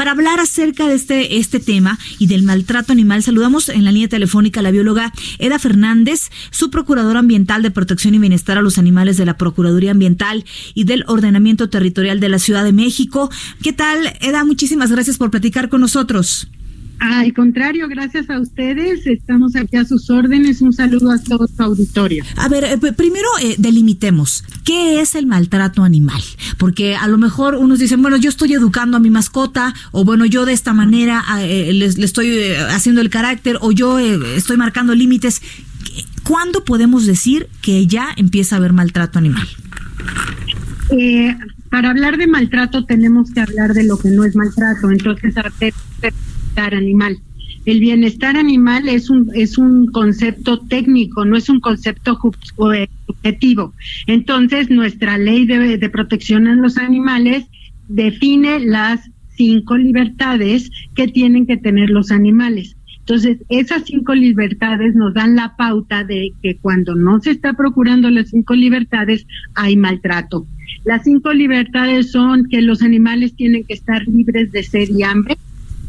Para hablar acerca de este, este tema y del maltrato animal, saludamos en la línea telefónica a la bióloga Eda Fernández, su procuradora ambiental de protección y bienestar a los animales de la Procuraduría Ambiental y del Ordenamiento Territorial de la Ciudad de México. ¿Qué tal, Eda? Muchísimas gracias por platicar con nosotros. Al contrario, gracias a ustedes. Estamos aquí a sus órdenes. Un saludo a todo su auditorio. A ver, eh, primero eh, delimitemos, ¿qué es el maltrato animal? Porque a lo mejor unos dicen, bueno, yo estoy educando a mi mascota, o bueno, yo de esta manera eh, le, estoy haciendo el carácter, o yo estoy marcando límites. ¿Cuándo podemos decir que ya empieza a haber maltrato animal? para hablar de maltrato tenemos que hablar de lo que no es maltrato. Entonces, animal. El bienestar animal es un, es un concepto técnico, no es un concepto subjetivo. Entonces, nuestra ley de, de protección a los animales define las cinco libertades que tienen que tener los animales. Entonces, esas cinco libertades nos dan la pauta de que cuando no se está procurando las cinco libertades, hay maltrato. Las cinco libertades son que los animales tienen que estar libres de sed y hambre,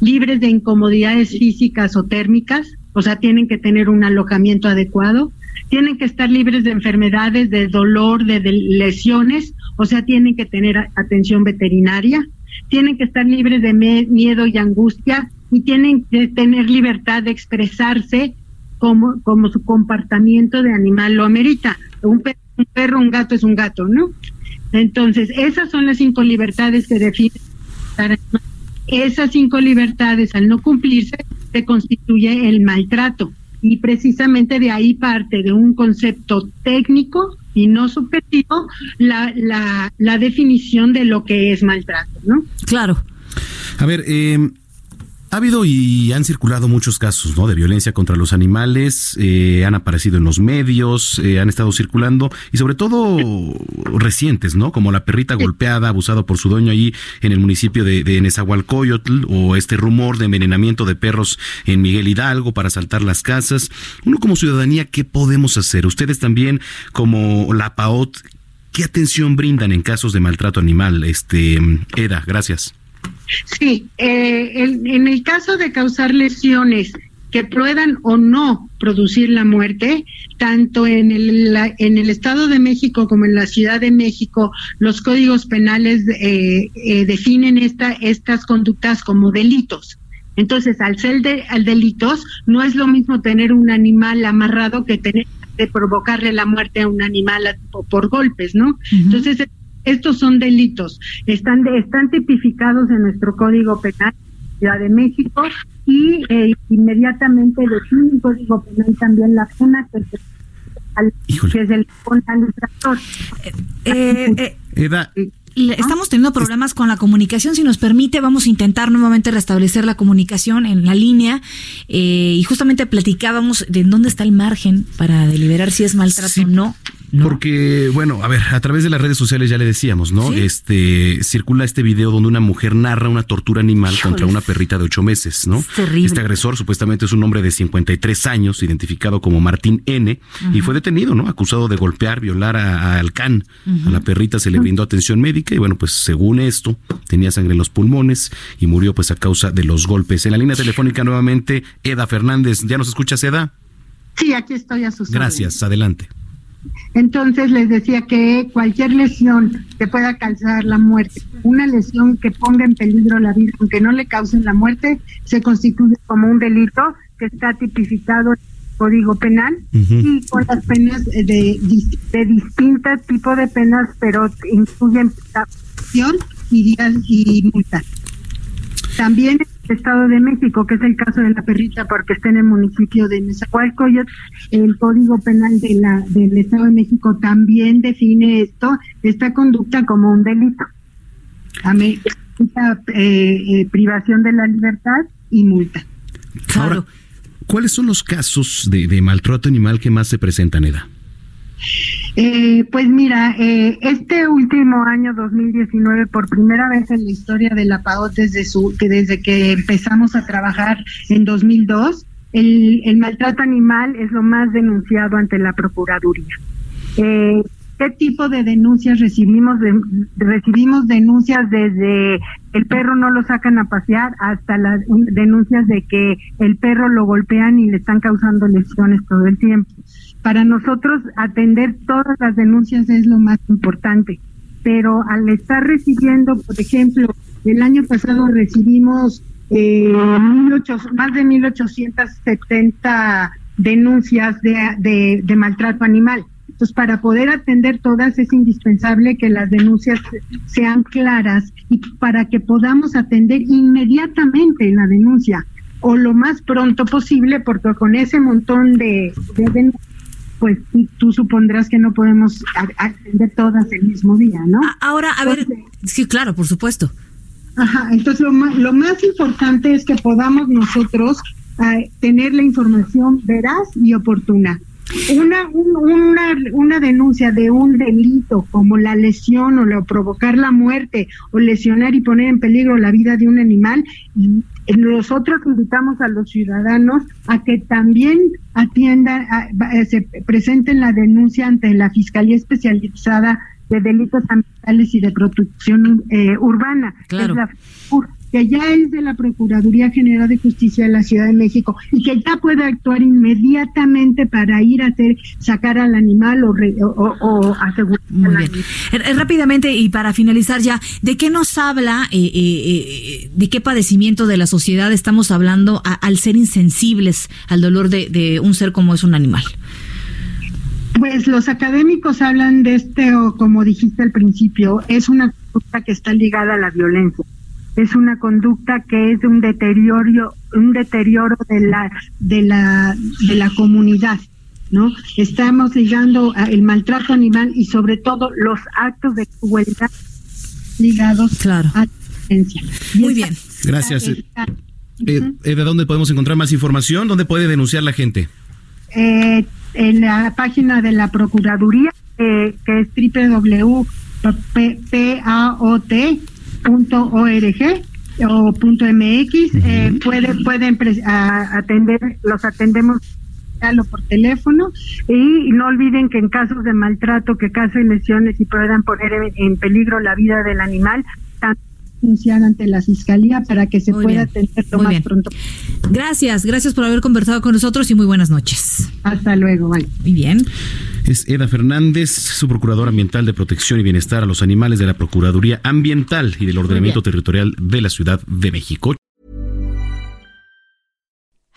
libres de incomodidades físicas o térmicas, o sea, tienen que tener un alojamiento adecuado, tienen que estar libres de enfermedades, de dolor, de, lesiones, o sea, tienen que tener atención veterinaria, tienen que estar libres de miedo y angustia y tienen que tener libertad de expresarse como, como su comportamiento de animal lo amerita. Un perro, un perro, un gato es un gato, ¿no? Entonces, esas son las cinco libertades que definen esas cinco libertades, al no cumplirse, se constituye el maltrato. Y precisamente de ahí parte de un concepto técnico y no subjetivo la, la, la definición de lo que es maltrato, ¿no? Claro. A ver, eh, ha habido y han circulado muchos casos ¿no? de violencia contra los animales, eh, han aparecido en los medios, eh, han estado circulando y sobre todo recientes, ¿no? Como la perrita golpeada, abusada por su dueño allí en el municipio de, de Nezahualcóyotl o este rumor de envenenamiento de perros en Miguel Hidalgo para saltar las casas. Uno como ciudadanía, ¿qué podemos hacer? Ustedes también como la PAOT, ¿qué atención brindan en casos de maltrato animal? Este, Eda, gracias. Sí, eh, en el caso de causar lesiones que puedan o no producir la muerte, tanto en el, en el Estado de México como en la Ciudad de México, los códigos penales eh, eh, definen esta, estas conductas como delitos. Entonces, al ser de, al delitos, no es lo mismo tener un animal amarrado que tener de provocarle la muerte a un animal por, golpes, ¿no? Entonces, estos son delitos, están, están tipificados en nuestro Código Penal Ciudad de México y eh, inmediatamente define el Código Penal también la pena que, es el ilustrador. Eh, eh, eh Estamos teniendo problemas con la comunicación. Si nos permite, vamos a intentar nuevamente restablecer la comunicación en la línea. Eh, y justamente platicábamos de dónde está el margen para deliberar si es maltrato o no. Porque, bueno, a ver, a través de las redes sociales ya le decíamos, ¿no? Este circula este video donde una mujer narra una tortura animal contra una perrita de ocho meses, ¿no? Este agresor supuestamente es un hombre de 53 años, identificado como Martín N, y fue detenido, ¿no? Acusado de golpear, violar a, Alcán. A la perrita se le brindó atención médica y bueno, pues según esto, tenía sangre en los pulmones y murió pues a causa de los golpes. En la línea telefónica nuevamente, Eda Fernández. ¿Ya nos escuchas, Eda? Sí, aquí estoy a sus Gracias, adelante. Entonces les decía que cualquier lesión que pueda causar la muerte, una lesión que ponga en peligro la vida, aunque no le causen la muerte, se constituye como un delito que está tipificado en el Código Penal y con las penas de, de, distintos tipos de penas, pero incluyen prisión y, y multa. También Estado de México, que es el caso de la perrita porque está en el municipio de Nezahualcóyotl, el Código Penal de la del Estado de México también define esto, esta conducta como un delito. Esta, eh, eh, privación de la libertad y multa. Ahora, ¿cuáles son los casos de, de maltrato animal que más se presentan, Eda? Eh, pues mira, eh, este último año 2019, por primera vez en la historia de la PAO, desde, su, que desde que empezamos a trabajar en 2002, el, el maltrato animal es lo más denunciado ante la Procuraduría. Eh, ¿Qué tipo de denuncias recibimos? recibimos denuncias desde el perro no lo sacan a pasear hasta las denuncias de que el perro lo golpean y le están causando lesiones todo el tiempo. Para nosotros atender todas las denuncias es lo más importante, pero al estar recibiendo, por ejemplo, el año pasado recibimos eh, más de 1.870 denuncias de, de, maltrato animal. Entonces, para poder atender todas es indispensable que las denuncias sean claras y para que podamos atender inmediatamente la denuncia o lo más pronto posible, porque con ese montón de, de denuncias pues tú, supondrás que no podemos atender todas el mismo día, ¿no? Ahora, a ver, sí, claro, por supuesto. Ajá, entonces lo más, lo más importante es que podamos nosotros eh, tener la información veraz y oportuna. Una, una, una denuncia de un delito como la lesión o la, provocar la muerte o lesionar y poner en peligro la vida de un animal, nosotros invitamos a los ciudadanos a que también atiendan, eh, se presenten la denuncia ante la Fiscalía Especializada de Delitos Ambientales y de Protección eh, Urbana. Claro que ya es de la Procuraduría General de Justicia de la Ciudad de México y que ya puede actuar inmediatamente para ir a hacer sacar al animal o, o, asegurar. Muy bien. Eh, eh, rápidamente y para finalizar ya, ¿de qué nos habla, eh, de qué padecimiento de la sociedad estamos hablando al ser insensibles al dolor de, de un ser como es un animal? Pues los académicos hablan de este, o como dijiste al principio, es una cosa que está ligada a la violencia es una conducta que es un deterioro un deterioro de la de la de la comunidad no estamos ligando el maltrato animal y sobre todo los actos de crueldad ligados claro. a la violencia muy bien gracias eh, ¿De dónde podemos encontrar más información? ¿Dónde puede denunciar la gente? Eh, en la página de la Procuraduría, eh, que es www.paot .org o .mx eh, puede, pueden atender, los atendemos por teléfono y no olviden que en casos de maltrato que causen lesiones y puedan poner en, peligro la vida del animal, denunciar ante la fiscalía para que se pueda atender lo más pronto. Gracias, gracias por haber conversado con nosotros y muy buenas noches. Hasta luego, bye. Muy bien. Es Eda Fernández, su procurador ambiental de protección y bienestar a los animales de la Procuraduría Ambiental y del Ordenamiento Territorial de la Ciudad de México.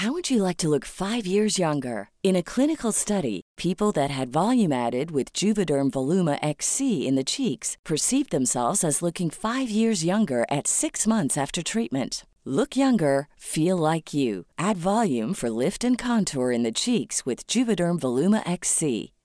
How would you like to look five years younger? In a clinical study, people that had volume added with Juvederm Voluma XC in the cheeks perceived themselves as looking five years younger at six months after treatment. Look younger, feel like you. Add volume for lift and contour in the cheeks with Juvederm Voluma XC.